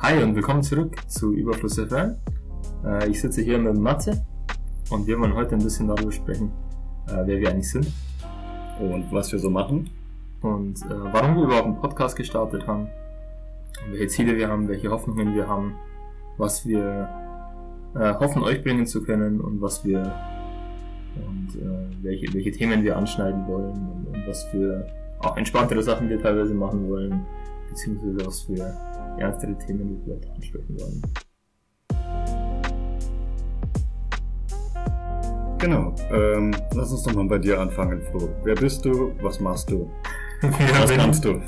Hi und willkommen zurück zu Überfluss FM. Äh, ich sitze hier mit Matze und wir wollen heute ein bisschen darüber sprechen, äh, wer wir eigentlich sind Und was wir so machen. und äh, warum wir überhaupt einen Podcast gestartet haben, welche Ziele wir haben, welche Hoffnungen wir haben, was wir äh, hoffen euch bringen zu können und was wir und welche, welche Themen wir anschneiden wollen und, und was für auch entspanntere Sachen wir teilweise machen wollen, beziehungsweise was für ernstere Themen wir vielleicht ansprechen wollen. Genau. Ähm, lass uns doch mal bei dir anfangen, Flo. Wer bist du? Was machst du? Was kannst du?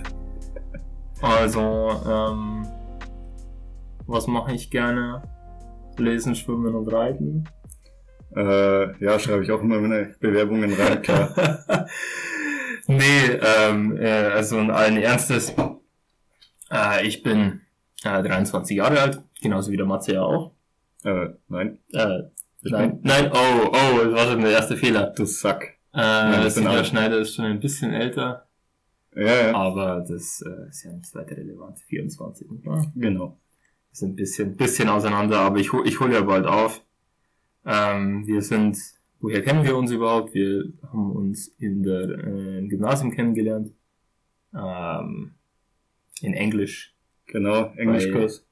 Also, ähm, was mache ich gerne? Lesen, Schwimmen und Reiten. Äh, ja, schreibe ich auch immer meine Bewerbungen rein, klar. nee, ähm, äh, also in allen Ernstes. Äh, ich bin äh, 23 Jahre alt, genauso wie der Matze ja auch. äh, nein. Äh, nein, nein, oh, oh, das war schon der erste Fehler. Du Sack. Äh, ich bin Silvia alt. Schneider ist schon ein bisschen älter, Ja, ja. aber das äh, ist ja nicht weiter relevant. 24, oder? Genau. Wir sind ein bisschen, bisschen auseinander, aber ich, hol- ich hole ja bald auf. Ähm, wir sind, woher kennen wir uns überhaupt? Wir haben uns in der äh, Gymnasium kennengelernt. Ähm, in Englisch. Genau. Englischkurs.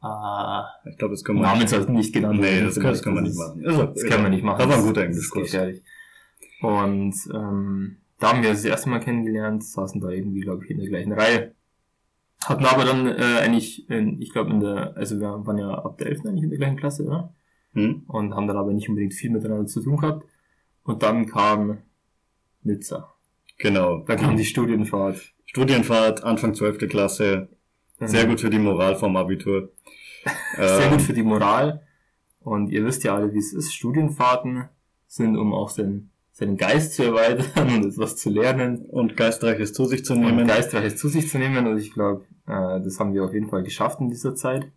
Ah, Ich glaube, das kann man Namen sollten nicht genannt Nee, das kann, das kann man nicht machen. Also, Das kann man nicht machen. Das war ein Das- guter das Englischkurs. Und ähm, da haben wir das erste Mal kennengelernt, saßen da irgendwie, glaube ich, in der gleichen Reihe. Hatten aber dann äh, eigentlich, in, ich glaube, in der, also wir waren ja ab der 11. eigentlich in der gleichen Klasse, oder? Hm? Und haben dann aber nicht unbedingt viel miteinander zu tun gehabt. Und dann kam Nizza. Genau. Da kam die Studienfahrt. Studienfahrt, Anfang 12. Klasse. Sehr gut für die Moral vom Abitur. Sehr Ähm, gut für die Moral. Und ihr wisst ja alle, wie es ist. Studienfahrten sind, um auch seinen, seinen Geist zu erweitern und etwas zu lernen. Und Geistreiches zu sich zu und nehmen. Geistreiches zu sich zu nehmen. Und ich glaube, äh, das haben wir auf jeden Fall geschafft in dieser Zeit.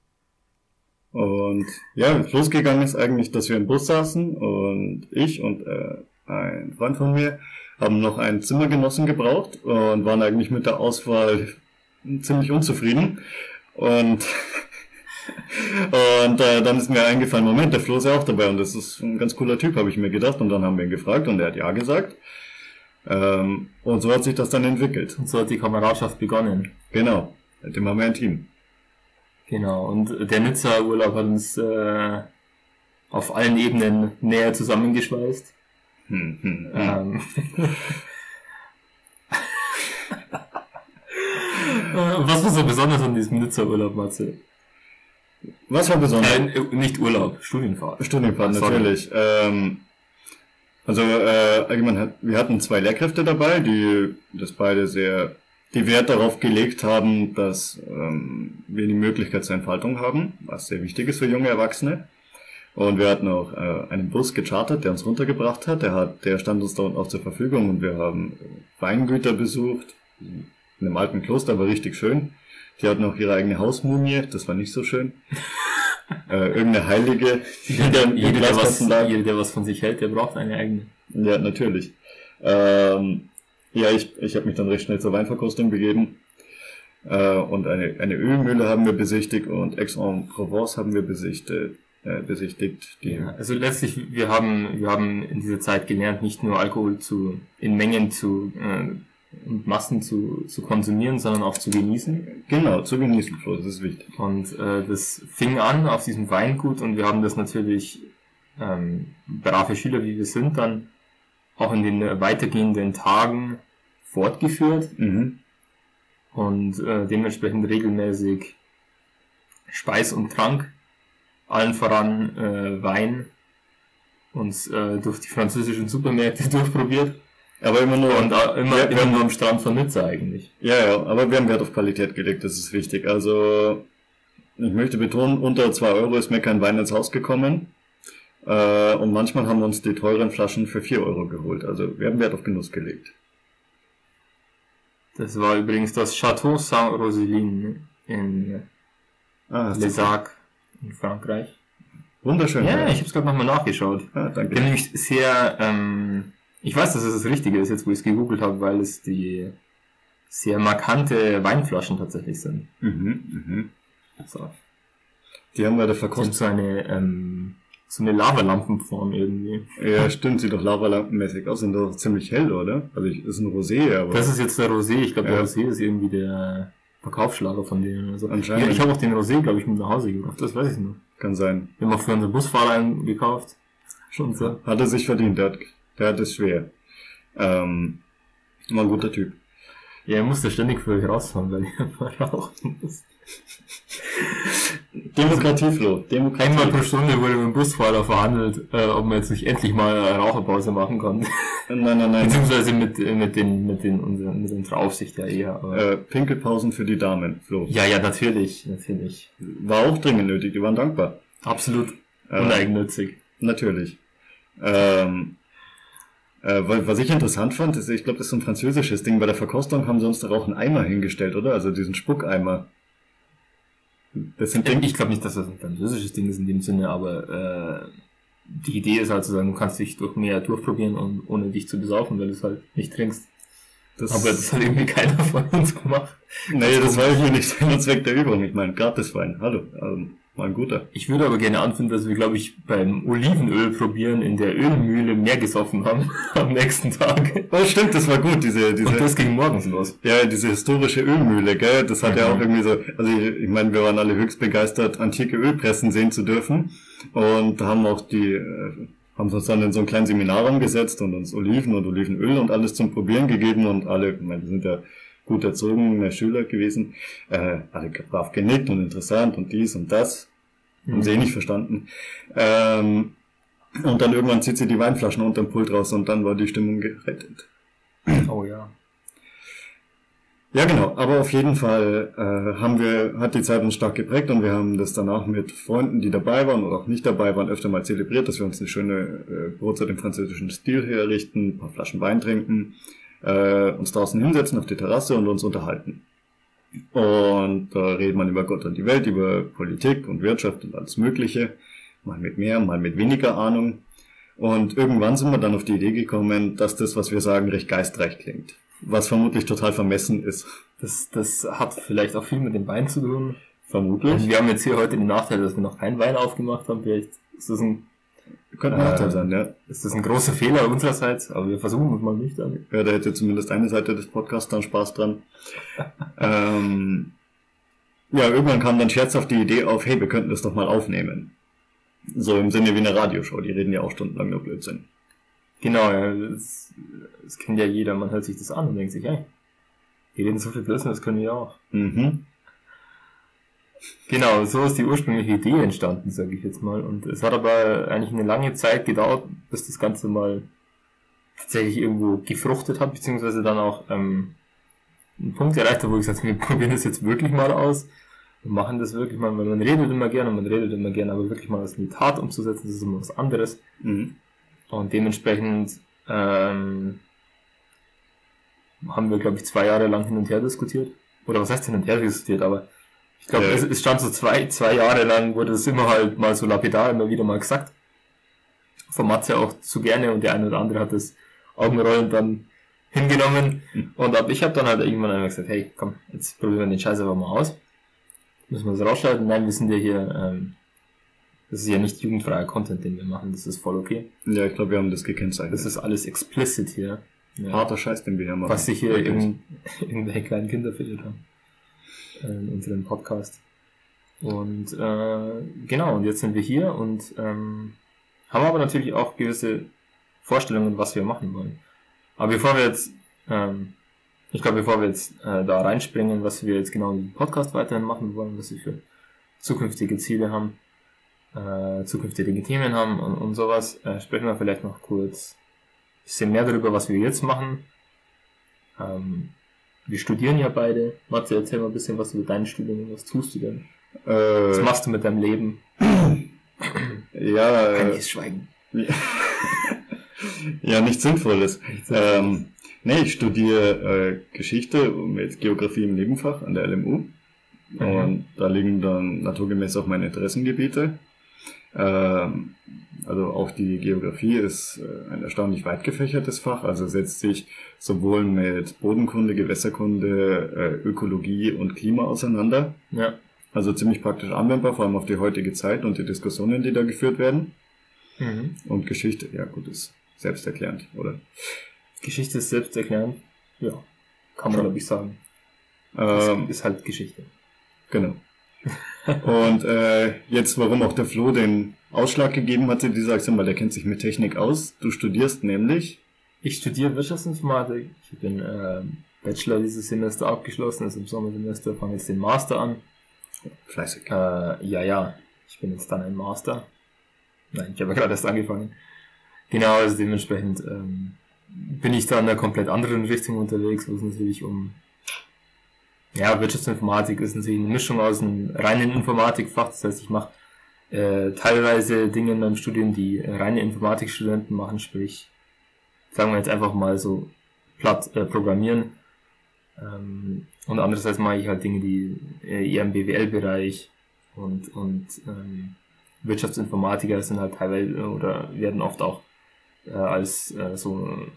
Und ja, losgegangen ist eigentlich, dass wir im Bus saßen und ich und äh, ein Freund von mir haben noch einen Zimmergenossen gebraucht und waren eigentlich mit der Auswahl ziemlich unzufrieden. Und, und äh, dann ist mir eingefallen, Moment, der Flo ist ja auch dabei und das ist ein ganz cooler Typ, habe ich mir gedacht. Und dann haben wir ihn gefragt und er hat ja gesagt. Ähm, und so hat sich das dann entwickelt. Und so hat die Kameradschaft begonnen. Genau, seitdem haben wir ein Team. Genau. Und der Nizza-Urlaub hat uns äh, auf allen Ebenen näher zusammengeschweißt. Hm, hm, hm. Ähm. Äh, Was war so besonders an diesem Nizza-Urlaub, Matze? Was war besonders? Äh, nicht Urlaub, Studienfahrt. Studienfahrt, Sorry. natürlich. Ähm, also äh, allgemein hat, wir hatten zwei Lehrkräfte dabei, die das beide sehr die Wert darauf gelegt haben, dass ähm, wir die Möglichkeit zur Entfaltung haben, was sehr wichtig ist für junge Erwachsene. Und wir hatten auch äh, einen Bus gechartert, der uns runtergebracht hat. Der hat, der stand uns dort auch zur Verfügung und wir haben Weingüter besucht. In einem alten Kloster war richtig schön. Die hatten auch ihre eigene Hausmumie, das war nicht so schön. äh, irgendeine Heilige, da im Jeder, der was, jeder, der was von sich hält, der braucht eine eigene. Ja, natürlich. Ähm, ja, ich, ich habe mich dann recht schnell zur Weinverkostung begeben. Äh, und eine, eine Ölmühle haben wir besichtigt und Aix-en-Provence haben wir besichtigt. Äh, besichtigt Ja, also letztlich, wir haben, wir haben in dieser Zeit gelernt, nicht nur Alkohol zu, in Mengen zu, äh, und Massen zu, zu konsumieren, sondern auch zu genießen. Genau, zu genießen, Flo, das ist wichtig. Und äh, das fing an auf diesem Weingut und wir haben das natürlich, ähm, brave Schüler wie wir sind, dann auch in den weitergehenden Tagen fortgeführt Mhm. und äh, dementsprechend regelmäßig Speis und Trank, allen voran äh, Wein, uns äh, durch die französischen Supermärkte durchprobiert Aber immer nur, und äh, immer, Ja, immer nur am Strand von Nizza eigentlich. ja, ja, aber wir haben Wert auf Qualität gelegt, das ist wichtig. Also, ich möchte betonen, unter zwei Euro ist mir kein Wein ins Haus gekommen. Äh, und manchmal haben wir uns die teuren Flaschen für vier Euro geholt. Also, wir haben Wert auf Genuss gelegt. Das war übrigens das Château Saint-Roseline in Ah, hast du- Les Arcs in Frankreich. Wunderschön. Ja, ich habe es gerade nochmal nachgeschaut. Ah, Ich danke. bin nämlich sehr, ähm, ich weiß, dass es das Richtige ist, jetzt wo ich es gegoogelt habe, weil es die sehr markante Weinflaschen tatsächlich sind. Mhm, mhm. So. Die haben bei der Kommt Verkostung. so eine, ähm, so eine Lavalampenform irgendwie. Ja, stimmt, sieht doch lavalampenmäßig aus, sind doch ziemlich hell, oder? Also ich, ist ein Rosé, aber. Das ist jetzt der Rosé. Ich glaube, der Ja. Rosé ist irgendwie der Verkaufsschlager von denen. Also. Ja, ich habe auch den Rosé, glaube ich, mit nach Hause gebracht. Das weiß ich noch. kann sein. Wir haben auch für unseren Busfahrer einen gekauft. Schon so. Hat er sich verdient, der hat, der hat es schwer. Ähm, war ein guter Typ. Ja, er musste ständig für euch rausfahren, weil er mal rauchen muss. Demokratie, Flo. Demokratie. Einmal pro Stunde wurde mit dem Busfahrer verhandelt, äh, ob man jetzt nicht endlich mal eine Raucherpause machen kann. Nein, nein, nein. Beziehungsweise mit, mit den, mit den, unseren, mit unserer Aufsicht ja eher. Aber Äh, Pinkelpausen für die Damen, Flo. ja, ja, natürlich, natürlich. War auch dringend nötig, die waren dankbar. Absolut Äh, uneigennützig. Natürlich. Ähm, äh, wa- was ich interessant fand, ist, ich glaube, das ist so ein französisches Ding. Bei der Verkostung haben sie uns doch auch einen Eimer hingestellt, oder? Also diesen Spuckeimer. Das sind Dinge. Ich glaube nicht, dass das ein französisches Ding ist in dem Sinne, aber äh, die Idee ist halt zu sagen, du kannst dich durch mehr durchprobieren und ohne dich zu besaufen, weil du es halt nicht trinkst. Das, Aber das hat irgendwie keiner von uns gemacht. nee, das war hier nicht Sinn und Zweck der Übung. Ich meine, Gratiswein. Hallo. Also, mal ein guter. Ich würde aber gerne anfinden, dass wir, glaube ich, beim Olivenöl probieren in der Ölmühle mehr gesoffen haben am nächsten Tag. Oh, stimmt, das war gut, diese, diese. Und das ging morgens los. Ja, diese historische Ölmühle, gell? Das hat ja Mhm. auch irgendwie so, also ich, ich meine, wir waren alle höchst begeistert, antike Ölpressen sehen zu dürfen. Und da haben auch die, äh, haben uns dann in so einen kleinen Seminarraum gesetzt und uns Oliven und Olivenöl und alles zum Probieren gegeben und alle, ich meine, wir sind ja gut erzogene Schüler gewesen, äh, alle brav genickt und interessant und dies und das. Haben sie eh nicht verstanden. Ähm, und dann irgendwann zieht sie die Weinflaschen unterm Pult raus und dann war die Stimmung gerettet. Oh ja. Ja, genau. Aber auf jeden Fall äh, haben wir, hat die Zeit uns stark geprägt und wir haben das danach mit Freunden, die dabei waren oder auch nicht dabei waren, öfter mal zelebriert, dass wir uns eine schöne äh, Brotzeit im französischen Stil herrichten, ein paar Flaschen Wein trinken, äh, uns draußen hinsetzen auf die Terrasse und uns unterhalten. Und da redet man über Gott und die Welt, über Politik und Wirtschaft und alles Mögliche. Mal mit mehr, mal mit weniger Ahnung. Und irgendwann sind wir dann auf die Idee gekommen, dass das, was wir sagen, recht geistreich klingt. Was vermutlich total vermessen ist. Das, das hat vielleicht auch viel mit dem Wein zu tun. Vermutlich. Und wir haben jetzt hier heute den Nachteil, dass wir noch keinen Wein aufgemacht haben. Vielleicht ist das ein, Könnte ein Äh, Nachteil sein, ja. ist das ein großer Fehler unsererseits, aber wir versuchen es mal nicht damit. Ja, da hätte zumindest eine Seite des Podcasts dann Spaß dran. ähm, ja, irgendwann kam dann scherzhaft die Idee auf, hey, wir könnten das doch mal aufnehmen. So im Sinne wie eine Radioshow, die reden ja auch stundenlang nur Blödsinn. Genau, ja, das, das kennt ja jeder. Man hört sich das an und denkt sich, hey, die reden so viel Blödsinn, das können wir auch. Mhm. Genau, so ist die ursprüngliche Idee entstanden, sage ich jetzt mal. Und es hat aber eigentlich eine lange Zeit gedauert, bis das Ganze mal tatsächlich irgendwo gefruchtet hat, beziehungsweise dann auch ähm, einen Punkt erreicht hat, wo ich gesagt habe, wir probieren das jetzt wirklich mal aus. Wir machen das wirklich mal, weil man redet immer gerne und man redet immer gerne, aber wirklich mal das in die Tat umzusetzen, das ist immer was anderes. Mhm. Und dementsprechend ähm, haben wir, glaube ich, zwei Jahre lang hin und her diskutiert. Oder was heißt hin und her diskutiert, aber ich glaube, Ja. es, es stand so zwei, zwei Jahre lang, wurde es immer halt mal so lapidar immer wieder mal gesagt. Von Matze auch zu gerne und der eine oder andere hat das Augenrollen dann hingenommen. Und ab ich habe dann halt irgendwann einmal gesagt, hey, komm, jetzt probieren wir den Scheiß einfach mal aus. Müssen wir das rausschalten? Nein, wir sind ja hier, ähm, das ist ja nicht jugendfreier Content, den wir machen, das ist voll okay. Ja, ich glaube, wir haben das gekennzeichnet. Das ist alles explicit hier. Ja. harter Scheiß, den wir hier machen. Was sich hier irgendwelche kleinen Kinder verirrt haben. Äh, in unserem Podcast. Und äh, genau, und jetzt sind wir hier und ähm, haben aber natürlich auch gewisse Vorstellungen, was wir machen wollen. Aber bevor wir jetzt, ähm, ich glaube, bevor wir jetzt äh, da reinspringen, was wir jetzt genau im Podcast weiterhin machen wollen, was wir für zukünftige Ziele haben, äh, zukünftige Themen haben und, und sowas, äh, sprechen wir vielleicht noch kurz ein bisschen mehr darüber, was wir jetzt machen. Ähm, wir studieren ja beide. Matze, erzähl mal ein bisschen was über dein Studium. Was tust du denn? Was Äh, machst du mit deinem Leben? ja, Kann äh, ich schweigen. ja, nichts Sinnvolles. Nichts Sinnvolles. Ähm, nee, ich studiere äh, Geschichte mit Geografie im Nebenfach an der LMU. Mhm. Und da liegen dann naturgemäß auch meine Interessengebiete. Ähm, also auch die Geografie ist äh, ein erstaunlich weit gefächertes Fach, also setzt sich sowohl mit Bodenkunde, Gewässerkunde, äh, Ökologie und Klima auseinander. Ja. Also ziemlich praktisch anwendbar, vor allem auf die heutige Zeit und die Diskussionen, die da geführt werden. Mhm. Und Geschichte, ja gut, ist selbsterklärend, oder? Geschichte ist selbsterklärend. Ja, kann man glaube ich sagen. Ähm, ist halt Geschichte. genau. Und äh, jetzt, warum auch der Flo den Ausschlag gegeben hat in dieser Aktion, weil der kennt sich mit Technik aus. Du studierst nämlich, Ich studiere Wirtschaftsinformatik. Ich bin ähm, Bachelor dieses Semester abgeschlossen, also im Sommersemester, fange jetzt den Master an. fleißig. Äh, ja, ja, ich bin jetzt dann ein Master. Nein, ich habe ja gerade erst angefangen. Genau, also dementsprechend ähm, bin ich da in einer komplett anderen Richtung unterwegs, wo es natürlich um ja, Wirtschaftsinformatik ist natürlich eine Mischung aus einem reinen Informatikfach, das heißt, ich mache äh, teilweise Dinge in meinem Studium, die äh, reine Informatikstudenten machen, sprich, sagen wir jetzt einfach mal so platt äh, programmieren. Ähm, und andererseits mache ich halt Dinge, die äh, eher im BWL-Bereich und, und ähm, Wirtschaftsinformatiker sind halt teilweise äh, oder werden oft auch äh, als äh, so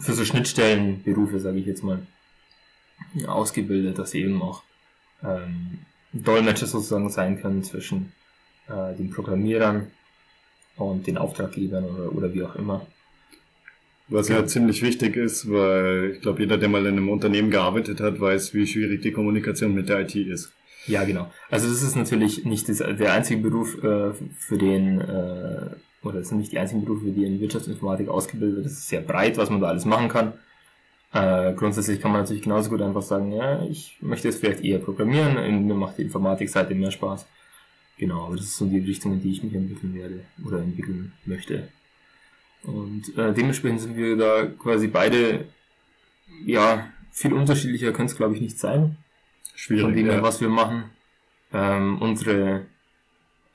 für so Schnittstellenberufe, sage ich jetzt mal, ausgebildet, dass sie eben auch ähm, Dolmetscher sozusagen sein können zwischen äh, den Programmierern und den Auftraggebern oder, oder wie auch immer. Was ja ziemlich wichtig ist, weil ich glaube, jeder, der mal in einem Unternehmen gearbeitet hat, weiß, wie schwierig die Kommunikation mit der IT ist. Ja, genau. Also das ist natürlich nicht das, der einzige Beruf, äh, für den, äh, oder das sind nicht die einzigen Berufe, die in Wirtschaftsinformatik ausgebildet wird. Das ist sehr breit, was man da alles machen kann. Äh, grundsätzlich kann man natürlich genauso gut einfach sagen, ja, ich möchte jetzt vielleicht eher programmieren, mir macht die Informatikseite mehr Spaß. Genau, aber das ist so die Richtung, in die ich mich entwickeln werde oder entwickeln möchte. Und äh, dementsprechend sind wir da quasi beide, ja, viel unterschiedlicher könnte es glaube ich nicht sein Schwierig. von dem, ja. was wir machen. Ähm, unsere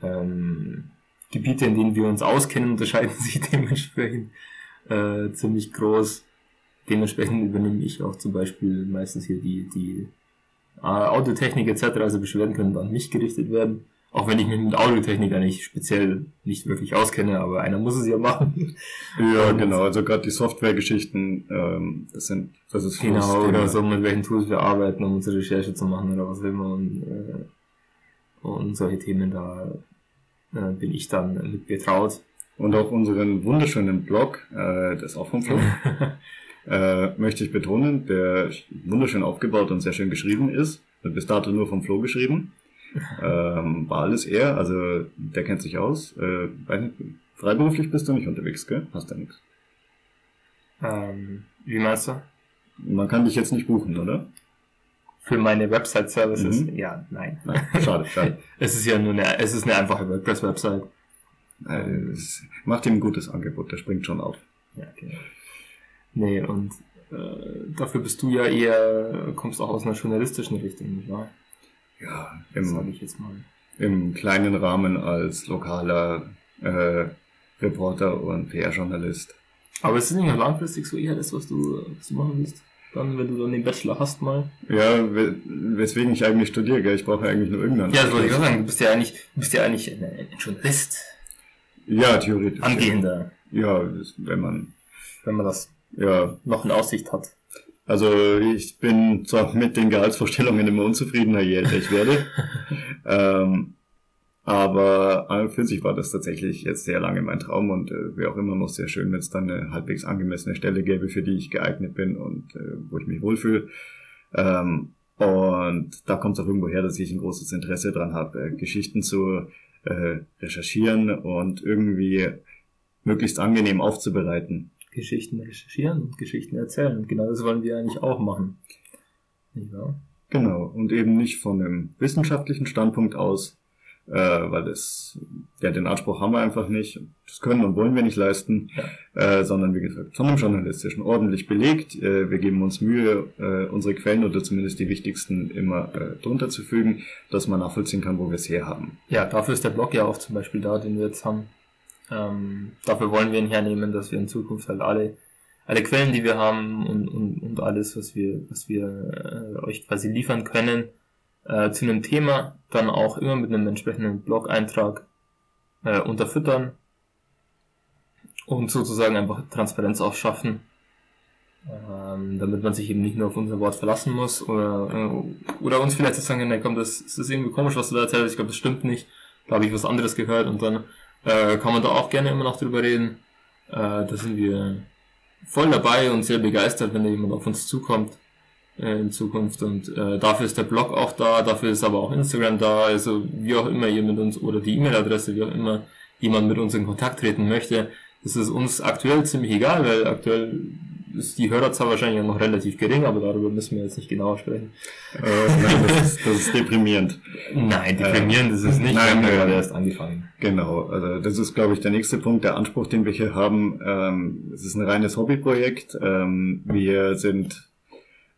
ähm, Gebiete, in denen wir uns auskennen, unterscheiden sich dementsprechend äh, ziemlich groß. Dementsprechend übernehme ich auch zum Beispiel meistens hier die, die äh, Autotechnik etc., also Beschwerden können an mich gerichtet werden. Auch wenn ich mich mit Autotechnik eigentlich speziell nicht wirklich auskenne, aber einer muss es ja machen. Ja, genau. Also gerade die Softwaregeschichten, ähm, das sind, das ist Genau, das oder Thema. so, mit welchen Tools wir arbeiten, um unsere Recherche zu machen oder was immer. Und, äh, und solche Themen, da äh, bin ich dann mit betraut. Und auch unseren wunderschönen Blog, äh, der ist auch vom Flo, äh, möchte ich betonen, der wunderschön aufgebaut und sehr schön geschrieben ist. Bis dato nur vom Flo geschrieben. Ähm, war alles er, also der kennt sich aus. Äh, nicht, freiberuflich bist du nicht unterwegs, gell? Hast ja nichts. ähm, wie meinst du? Man kann dich jetzt nicht buchen, oder? Für meine Website-Services? Mhm. Ja, nein. Nein, schade, schade. Es ist ja nur eine, es ist eine einfache WordPress-Website. Äh, macht ihm ein gutes Angebot, der springt schon auf. Ja, genau. Nee, und äh, dafür bist du ja eher, kommst auch aus einer journalistischen Richtung, nicht wahr? Ja, im, ich jetzt mal. im kleinen Rahmen als lokaler äh, Reporter und PR-Journalist. Aber es ist nicht noch langfristig so eher das, was du, was du machen willst? Dann, wenn du dann den Bachelor hast mal. Ja, we weswegen ich eigentlich studiere, gell? Ich brauche ja eigentlich nur irgendeinen. Ja, das wollte ich auch sagen. Du bist ja eigentlich, du bist ja eigentlich ein, ein Journalist. Ja, theoretisch. Angehender. Ja, das- wenn man, Wenn man das ja, noch in Aussicht hat. also ich bin zwar mit den Gehaltsvorstellungen immer unzufriedener, je älter ich werde, ähm, aber an und für sich war das tatsächlich jetzt sehr lange mein Traum und äh, wie auch immer noch sehr schön, wenn es dann eine halbwegs angemessene Stelle gäbe, für die ich geeignet bin und äh, wo ich mich wohlfühle. Ähm, und da kommt es auch irgendwo her, dass ich ein großes Interesse dran habe, äh, Geschichten zu äh, recherchieren und irgendwie möglichst angenehm aufzubereiten. Geschichten recherchieren und Geschichten erzählen. Und genau das wollen wir eigentlich auch machen. Wahr? Genau, und eben nicht von einem wissenschaftlichen Standpunkt aus, äh, weil das, ja, den Anspruch haben wir einfach nicht, das können und wollen wir nicht leisten, äh, sondern wie gesagt, von einem journalistischen, ordentlich belegt. Äh, wir geben uns Mühe, äh, unsere Quellen oder zumindest die wichtigsten immer äh, drunter zu fügen, dass man nachvollziehen kann, wo wir es herhaben. Ja, dafür ist der Blog ja auch zum Beispiel da, den wir jetzt haben. Ähm, dafür wollen wir ihn hernehmen, dass wir in Zukunft halt alle, alle Quellen, die wir haben und, und, und alles, was wir, was wir äh, euch quasi liefern können, äh, zu einem Thema dann auch immer mit einem entsprechenden Blog-Eintrag äh, unterfüttern und sozusagen einfach Transparenz auch schaffen ähm, damit man sich eben nicht nur auf unser Wort verlassen muss oder, äh, oder uns vielleicht sagen, nee, komm, das, das ist irgendwie komisch, was du da erzählst, ich glaube, das stimmt nicht, da habe ich was anderes gehört und dann äh, kann man da auch gerne immer noch drüber reden. Äh, da sind wir voll dabei und sehr begeistert, wenn da jemand auf uns zukommt äh, in Zukunft und äh, dafür ist der Blog auch da, dafür ist aber auch Instagram da, also wie auch immer ihr mit uns oder die E-Mail-Adresse, wie auch immer jemand mit uns in Kontakt treten möchte, das ist uns aktuell ziemlich egal, weil aktuell ist die Hörerzahl wahrscheinlich noch relativ gering, aber darüber müssen wir jetzt nicht genauer sprechen. Äh, nein, das ist, das ist deprimierend. Nein, deprimierend äh, ist es nicht, nein, wir haben gerade erst angefangen. Genau, also das ist, glaube ich, der nächste Punkt, der Anspruch, den wir hier haben. Ähm, es ist ein reines Hobbyprojekt. Ähm, wir sind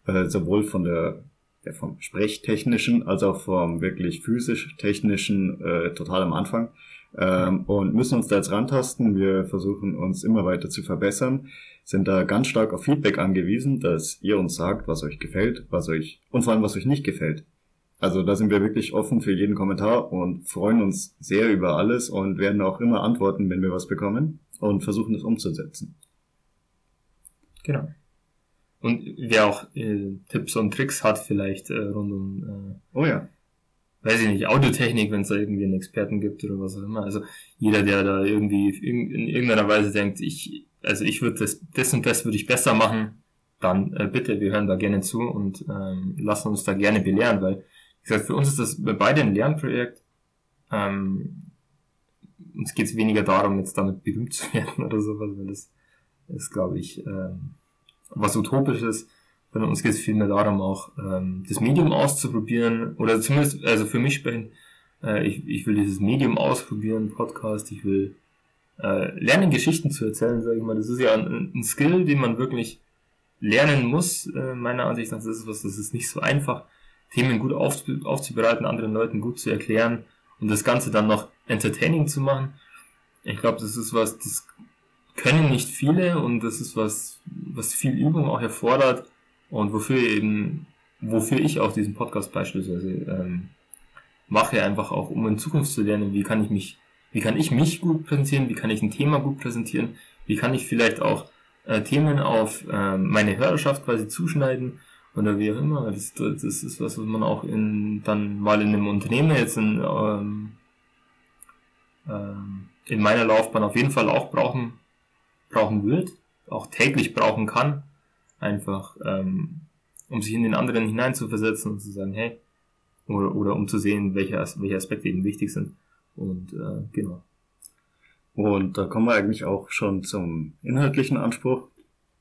äh, sowohl von der ja, vom Sprechtechnischen als auch vom wirklich physisch-technischen äh, total am Anfang ähm, und müssen uns da jetzt rantasten. Wir versuchen uns immer weiter zu verbessern, sind da ganz stark auf Feedback angewiesen, dass ihr uns sagt, was euch gefällt, was euch und vor allem was euch nicht gefällt. Also da sind wir wirklich offen für jeden Kommentar und freuen uns sehr über alles und werden auch immer antworten, wenn wir was bekommen und versuchen es umzusetzen. Genau. Und wer auch äh, Tipps und Tricks hat, vielleicht äh, rund um äh, oh ja weiß ich nicht, Audiotechnik, wenn es da irgendwie einen Experten gibt oder was auch immer. Also jeder, der da irgendwie in irgendeiner Weise denkt, ich, also ich würde das, das und das würde ich besser machen, dann äh, bitte, wir hören da gerne zu und ähm, lassen uns da gerne belehren, weil, wie gesagt, für uns ist das bei beide ein Lernprojekt. Ähm, uns geht es weniger darum, jetzt damit berühmt zu werden oder sowas, weil das ist, glaube ich, ähm, was Utopisches sondern uns geht es vielmehr darum, auch ähm, das Medium auszuprobieren, oder zumindest, also für mich sprechen, äh, ich, ich will dieses Medium ausprobieren, Podcast, ich will äh, lernen, Geschichten zu erzählen, sage ich mal. Das ist ja ein, ein Skill, den man wirklich lernen muss, äh, meiner Ansicht nach. Das ist was, das ist nicht so einfach, Themen gut auf, aufzubereiten, anderen Leuten gut zu erklären und das Ganze dann noch entertaining zu machen. Ich glaube, das ist was, das können nicht viele und das ist was, was viel Übung auch erfordert und wofür eben, wofür ich auch diesen Podcast beispielsweise ähm, mache, einfach auch, um in Zukunft zu lernen, wie kann ich mich, wie kann ich mich gut präsentieren, wie kann ich ein Thema gut präsentieren, wie kann ich vielleicht auch äh, Themen auf äh, meine Hörerschaft quasi zuschneiden oder wie auch immer. Das, das ist was, was man auch in, dann mal in einem Unternehmen jetzt in, ähm, ähm, in meiner Laufbahn auf jeden Fall auch brauchen, brauchen wird, auch täglich brauchen kann, einfach, ähm, um sich in den anderen hineinzuversetzen und zu sagen, hey, oder, oder um zu sehen, welche, welche Aspekte eben wichtig sind. Und äh, genau. Und da kommen wir eigentlich auch schon zum inhaltlichen Anspruch,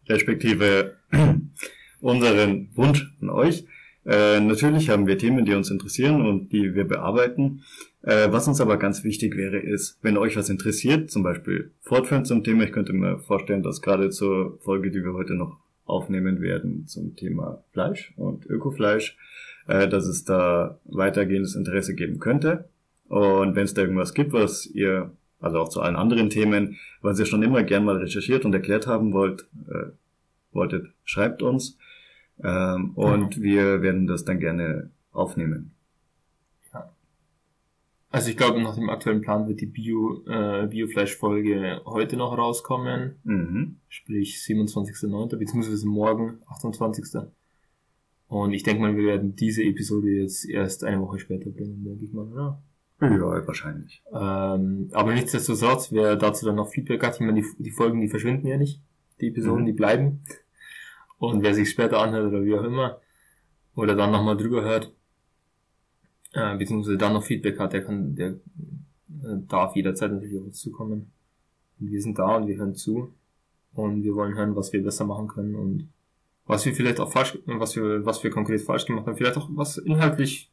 respektive unseren Wunsch an euch. Äh, natürlich haben wir Themen, die uns interessieren und die wir bearbeiten. Äh, was uns aber ganz wichtig wäre, ist, wenn euch was interessiert, zum Beispiel fortführend zum Thema, ich könnte mir vorstellen, dass gerade zur Folge, die wir heute noch aufnehmen werden zum Thema Fleisch und Ökofleisch, äh, dass es da weitergehendes Interesse geben könnte. Und wenn es da irgendwas gibt, was ihr, also auch zu allen anderen Themen, was ihr schon immer gern mal recherchiert und erklärt haben wollt, äh, wolltet, schreibt uns. Ähm, und mhm. wir werden das dann gerne aufnehmen. Also ich glaube, nach dem aktuellen Plan wird die Bio, äh, Biofleisch-Folge heute noch rauskommen. Mhm. Sprich 27.09. beziehungsweise morgen 28. Und ich denke mal, wir werden diese Episode jetzt erst eine Woche später bringen, denke ich mal, oder? Ja, wahrscheinlich. Ähm, aber nichtsdestotrotz, wer dazu dann noch Feedback hat, ich meine, die, die Folgen, die verschwinden ja nicht. Die Episoden, mhm. die bleiben. Und wer sich später anhört oder wie auch immer, oder dann nochmal drüber hört, äh, beziehungsweise dann noch Feedback hat, der kann, der äh, darf jederzeit natürlich auf uns zukommen. Und wir sind da und wir hören zu und wir wollen hören, was wir besser machen können und was wir vielleicht auch falsch, was wir, was wir konkret falsch gemacht haben, vielleicht auch was inhaltlich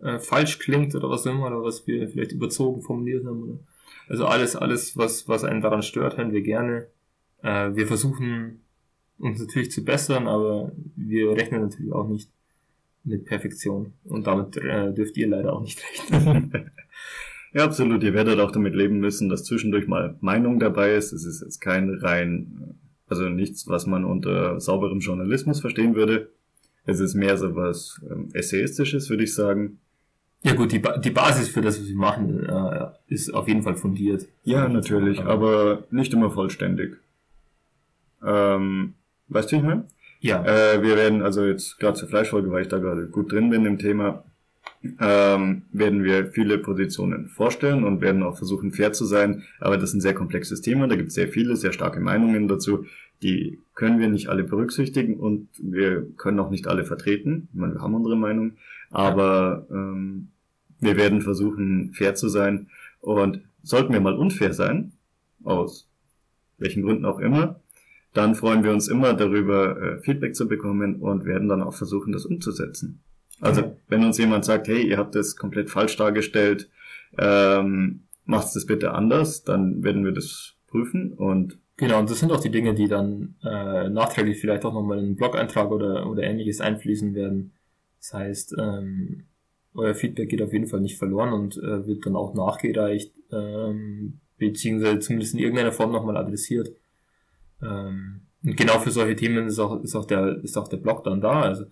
äh, falsch klingt oder was immer, oder was wir vielleicht überzogen formuliert haben. Oder, also alles, alles, was, was einen daran stört, hören wir gerne. Äh, wir versuchen uns natürlich zu bessern, aber wir rechnen natürlich auch nicht mit Perfektion. Und damit äh, dürft ihr leider auch nicht rechnen. ja, absolut. Ihr werdet auch damit leben müssen, dass zwischendurch mal Meinung dabei ist. Es ist jetzt kein rein, also nichts, was man unter sauberem Journalismus verstehen würde. Es ist mehr so was ähm, Essayistisches, würde ich sagen. Ja gut, die, ba die Basis für das, was wir machen, äh, ist auf jeden Fall fundiert. Ja, natürlich, aber nicht immer vollständig. Ähm, Weißt du, ich meine? Ja. Äh, wir werden also jetzt gerade zur Fleischfolge, weil ich da gerade gut drin bin im Thema, ähm, werden wir viele Positionen vorstellen und werden auch versuchen, fair zu sein. Aber das ist ein sehr komplexes Thema, da gibt es sehr viele, sehr starke Meinungen dazu. Die können wir nicht alle berücksichtigen und wir können auch nicht alle vertreten. Ich meine, wir haben unsere Meinung, aber ähm, wir werden versuchen, fair zu sein. Und sollten wir mal unfair sein, aus welchen Gründen auch immer, dann freuen wir uns immer darüber, äh, Feedback zu bekommen und werden dann auch versuchen, das umzusetzen. Also Mhm. wenn uns jemand sagt, hey, ihr habt das komplett falsch dargestellt, ähm, macht das bitte anders, dann werden wir das prüfen und Genau, und das sind auch die Dinge, die dann äh, nachträglich vielleicht auch nochmal in einen Blog-Eintrag oder, oder ähnliches einfließen werden. Das heißt, ähm, euer Feedback geht auf jeden Fall nicht verloren und äh, wird dann auch nachgereicht, ähm, beziehungsweise zumindest in irgendeiner Form nochmal adressiert. Ähm, und genau für solche Themen ist auch, ist auch der, ist auch der Blog dann da. Also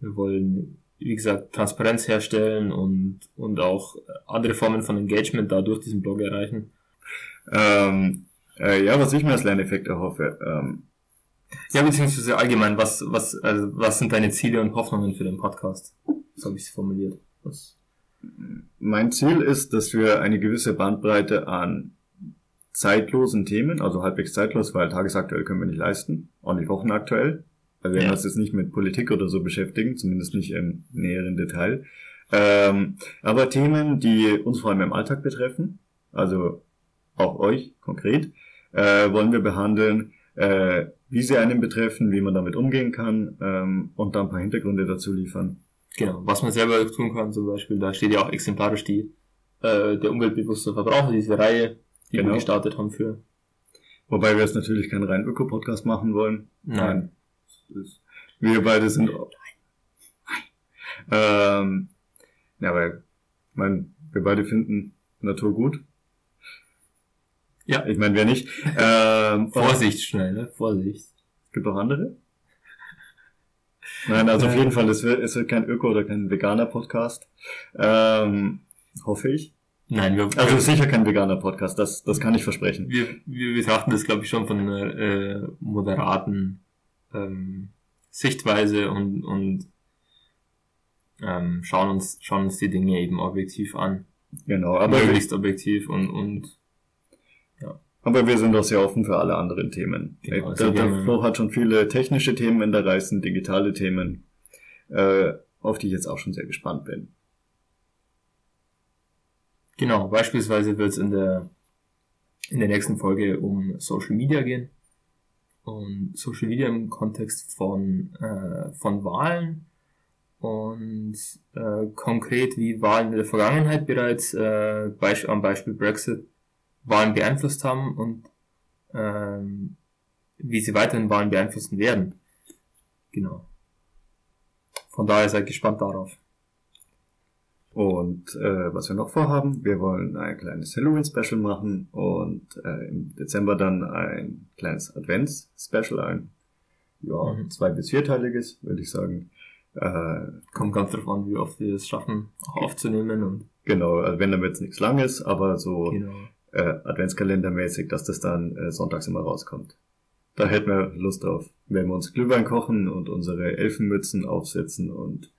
wir wollen, wie gesagt, Transparenz herstellen und, und auch andere Formen von Engagement da durch diesen Blog erreichen. ähm, äh, ja, was ich mir als Lerneffekt erhoffe, ähm, Ja, beziehungsweise allgemein, was, was, also, was sind deine Ziele und Hoffnungen für den Podcast? So habe ich es formuliert. Was? Mein Ziel ist, dass wir eine gewisse Bandbreite an zeitlosen Themen, also halbwegs zeitlos, weil tagesaktuell können wir nicht leisten, auch nicht wochenaktuell. Wir werden Ja. uns jetzt nicht mit Politik oder so beschäftigen, zumindest nicht im näheren Detail. Ähm, aber Themen, die uns vor allem im Alltag betreffen, also auch euch konkret, äh, wollen wir behandeln, äh, wie sie einen betreffen, wie man damit umgehen kann ähm, und dann ein paar Hintergründe dazu liefern. Genau, was man selber tun kann zum Beispiel, da steht ja auch exemplarisch die, äh, der umweltbewusste Verbraucher, diese Reihe, die Genau. wir gestartet haben für. Wobei wir jetzt natürlich keinen rein Öko-Podcast machen wollen. Nein. Ist- Wir beide sind. Ähm, ja, aber ich mein, wir beide finden Natur gut. Ja. Ich meine, wer nicht. Ähm, Vorsicht schnell, ne? Vorsicht. Gibt auch andere? Nein, also auf jeden Fall, es wird, es wird kein Öko- oder kein Veganer-Podcast. Ähm, hoffe ich. Nein, wir, Also sicher kein Veganer-Podcast, das, das kann ich versprechen. wir, wir betrachten das, glaube ich, schon von einer äh, moderaten ähm, Sichtweise und, und ähm, schauen uns schauen uns die Dinge eben objektiv an. Genau, aber, möglichst objektiv und, und aber wir sind auch sehr offen für alle anderen Themen. Genau, der, der. Flo hat schon viele technische Themen in der Reißen, digitale Themen, äh, auf die ich jetzt auch schon sehr gespannt bin. Genau, beispielsweise wird es in der, in der nächsten Folge um Social Media gehen. Und Social Media im Kontext von, äh, von Wahlen und äh, konkret, wie Wahlen in der Vergangenheit bereits äh, Beisp am Beispiel Brexit Wahlen beeinflusst haben und ähm, wie sie weiterhin Wahlen beeinflussen werden. Genau. Von daher seid gespannt darauf. Und äh, was wir noch vorhaben, wir wollen ein kleines Halloween-Special machen und äh, im Dezember dann ein kleines Advents-Special, ein ja, Mhm. zwei- bis vierteiliges, würde ich sagen. Äh, Kommt ganz drauf an, wie oft wir es schaffen, auch aufzunehmen und genau, also wenn dann jetzt nichts Langes, aber so genau. äh, Adventskalendermäßig, dass das dann äh, sonntags immer rauskommt. Da hätten wir Lust drauf. Wenn wir uns Glühwein kochen und unsere Elfenmützen aufsetzen und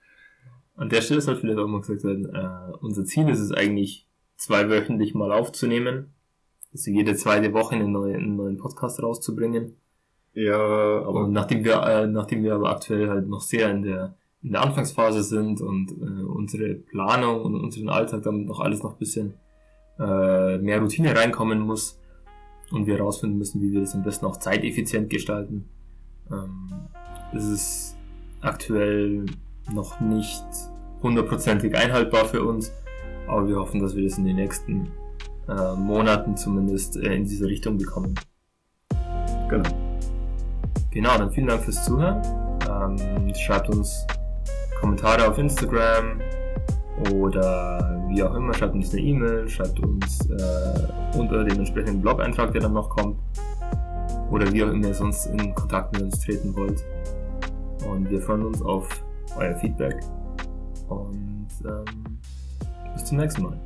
An der Stelle soll vielleicht auch mal gesagt werden, äh, unser Ziel ist es eigentlich, zweiwöchentlich mal aufzunehmen. Also jede zweite Woche einen neuen, einen neuen Podcast rauszubringen. ja, aber Und nachdem wir, äh, nachdem wir aber aktuell halt noch sehr in der, in der Anfangsphase sind und äh, unsere Planung und unseren Alltag damit noch alles noch ein bisschen äh, mehr Routine reinkommen muss und wir herausfinden müssen, wie wir das am besten auch zeiteffizient gestalten, ähm, ist es aktuell noch nicht hundertprozentig einhaltbar für uns, aber wir hoffen, dass wir das in den nächsten äh, Monaten zumindest äh, in diese Richtung bekommen. genau. Genau, dann vielen Dank fürs Zuhören. Ähm, schreibt uns Kommentare auf Instagram oder wie auch immer, schreibt uns eine E-Mail, schreibt uns äh, unter dem entsprechenden Blog-Eintrag, der dann noch kommt. Oder wie auch immer ihr sonst in Kontakt mit uns treten wollt. Und wir freuen uns auf euer Feedback. Und ähm, bis zum nächsten Mal.